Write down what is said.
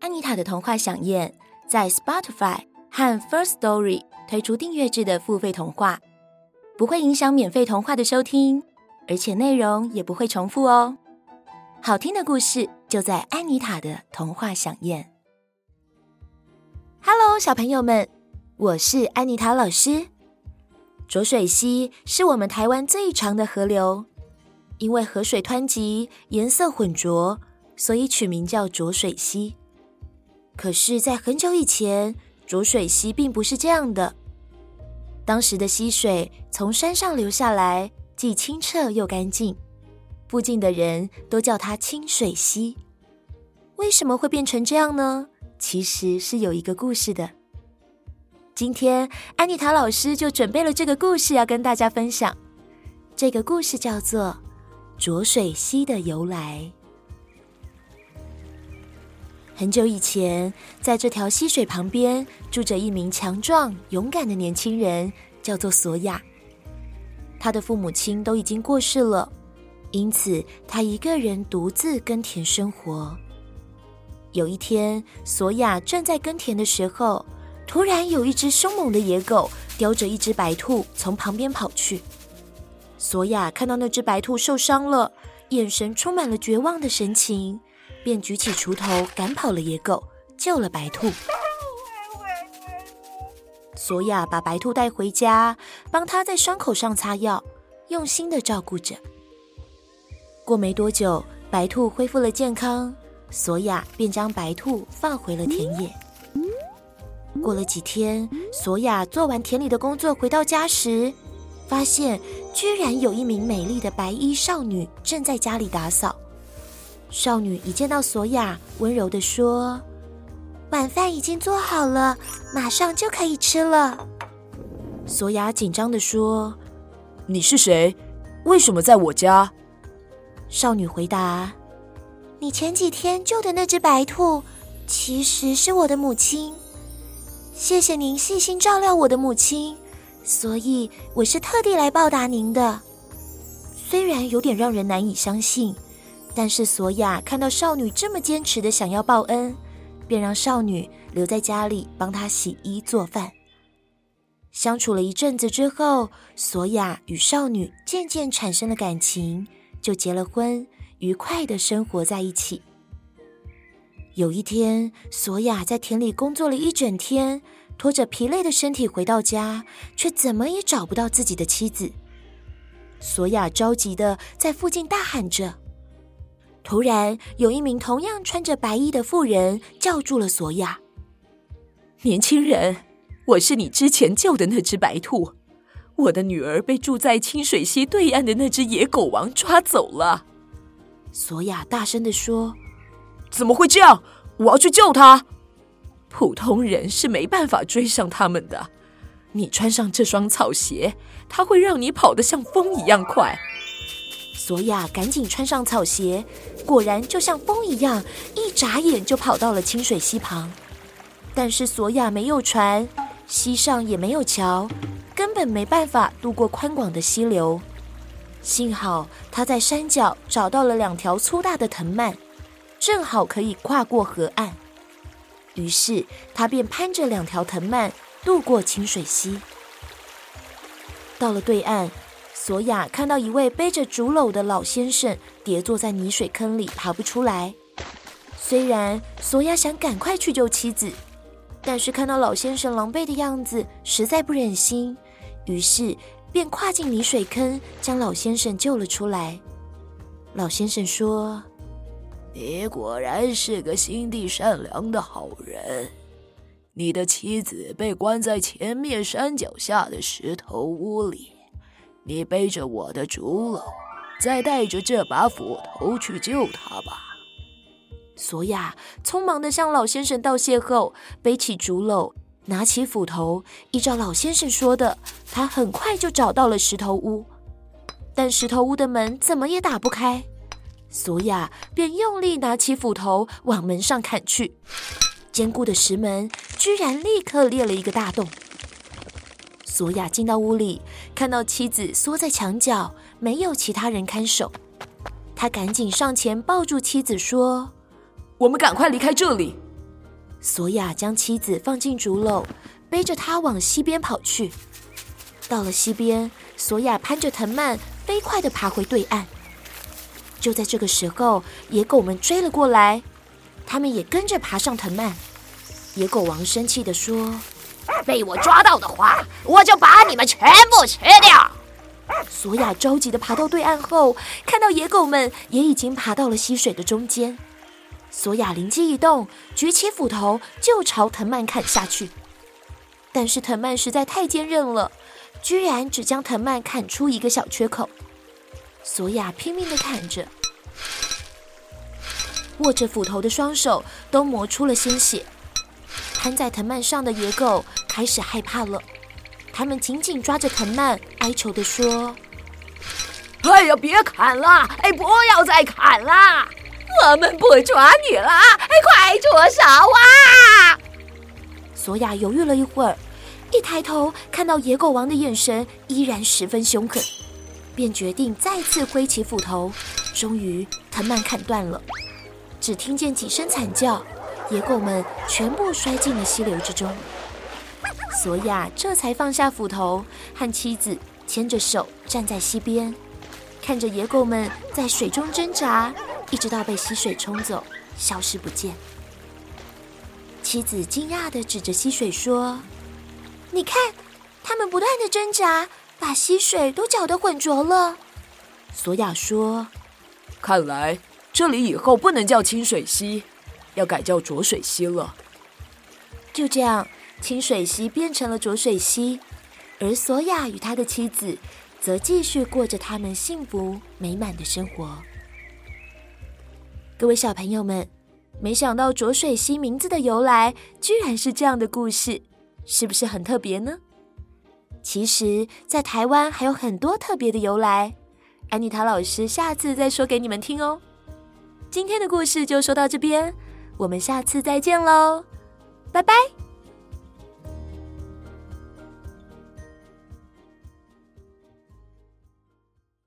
安妮塔的童话饗宴在 Spotify 和 First Story 推出订阅制的付费童话，不会影响免费童话的收听，而且内容也不会重复哦。好听的故事就在安妮塔的童话饗宴。Hello，小朋友们，我是安妮塔老师。浊水溪是我们台湾最长的河流，因为河水湍急、颜色浑浊，所以取名叫浊水溪。可是，在很久以前，浊水溪并不是这样的。当时的溪水从山上流下来，既清澈又干净，附近的人都叫它清水溪。为什么会变成这样呢？其实是有一个故事的。今天，安妮塔老师就准备了这个故事要跟大家分享。这个故事叫做《浊水溪的由来》。很久以前，在这条溪水旁边住着一名强壮、勇敢的年轻人，叫做索亚。他的父母亲都已经过世了，因此他一个人独自耕田生活。有一天，索亚正在耕田的时候，突然有一只凶猛的野狗叼着一只白兔从旁边跑去。索亚看到那只白兔受伤了，眼神充满了绝望的神情。便举起锄头赶跑了野狗，救了白兔。索亚把白兔带回家，帮他在伤口上擦药，用心的照顾着。过没多久，白兔恢复了健康，索亚便将白兔放回了田野。过了几天，索亚做完田里的工作，回到家时，发现居然有一名美丽的白衣少女正在家里打扫。少女一见到索亚，温柔地说：“晚饭已经做好了，马上就可以吃了。”索亚紧张地说：“你是谁？为什么在我家？”少女回答：“你前几天救的那只白兔，其实是我的母亲。谢谢您细心照料我的母亲，所以我是特地来报答您的。虽然有点让人难以相信。”但是索亚看到少女这么坚持的想要报恩，便让少女留在家里帮她洗衣做饭。相处了一阵子之后，索亚与少女渐渐产生了感情，就结了婚，愉快的生活在一起。有一天，索亚在田里工作了一整天，拖着疲累的身体回到家，却怎么也找不到自己的妻子。索亚着急的在附近大喊着。突然，有一名同样穿着白衣的妇人叫住了索亚：“年轻人，我是你之前救的那只白兔，我的女儿被住在清水溪对岸的那只野狗王抓走了。”索亚大声地说：“怎么会这样？我要去救她！普通人是没办法追上他们的。你穿上这双草鞋，它会让你跑得像风一样快。”索亚赶紧穿上草鞋，果然就像风一样，一眨眼就跑到了清水溪旁。但是索亚没有船，溪上也没有桥，根本没办法渡过宽广的溪流。幸好他在山脚找到了两条粗大的藤蔓，正好可以跨过河岸。于是他便攀着两条藤蔓渡过清水溪，到了对岸。索亚看到一位背着竹篓的老先生跌坐在泥水坑里，爬不出来。虽然索亚想赶快去救妻子，但是看到老先生狼狈的样子，实在不忍心，于是便跨进泥水坑，将老先生救了出来。老先生说：“你果然是个心地善良的好人。你的妻子被关在前面山脚下的石头屋里。”你背着我的竹篓，再带着这把斧头去救他吧。索亚匆忙的向老先生道谢后，背起竹篓，拿起斧头，依照老先生说的，他很快就找到了石头屋。但石头屋的门怎么也打不开，索亚便用力拿起斧头往门上砍去，坚固的石门居然立刻裂了一个大洞。索亚进到屋里，看到妻子缩在墙角，没有其他人看守，他赶紧上前抱住妻子说：“我们赶快离开这里。”索亚将妻子放进竹篓，背着她往西边跑去。到了西边，索亚攀着藤蔓，飞快地爬回对岸。就在这个时候，野狗们追了过来，他们也跟着爬上藤蔓。野狗王生气地说：“被我抓到的话，我就把你们全部吃掉。”索亚着急地爬到对岸后，看到野狗们也已经爬到了溪水的中间。索亚灵机一动，举起斧头就朝藤蔓砍下去。但是藤蔓实在太坚韧了。居然只将藤蔓砍出一个小缺口，索亚拼命地砍着，握着斧头的双手都磨出了鲜血。攀在藤蔓上的野狗开始害怕了，他们紧紧抓着藤蔓，哀求地说：“哎呀，别砍了！哎，不要再砍了！我们不抓你了！哎，快住手啊！”索亚犹豫了一会儿。一抬头看到野狗王的眼神依然十分凶狠，便决定再次挥起斧头。终于，藤蔓砍断了，只听见几声惨叫，野狗们全部摔进了溪流之中。索亚这才放下斧头，和妻子牵着手站在溪边，看着野狗们在水中挣扎，一直到被溪水冲走，消失不见。妻子惊讶地指着溪水说。你看，他们不断的挣扎，把溪水都搅得浑浊了。索亚说：“看来这里以后不能叫清水溪，要改叫浊水溪了。”就这样，清水溪变成了浊水溪，而索亚与他的妻子则继续过着他们幸福美满的生活。各位小朋友们，没想到浊水溪名字的由来，居然是这样的故事。是不是很特别呢？其实，在台湾还有很多特别的由来，安妮塔老师下次再说给你们听哦。今天的故事就说到这边，我们下次再见喽，拜拜。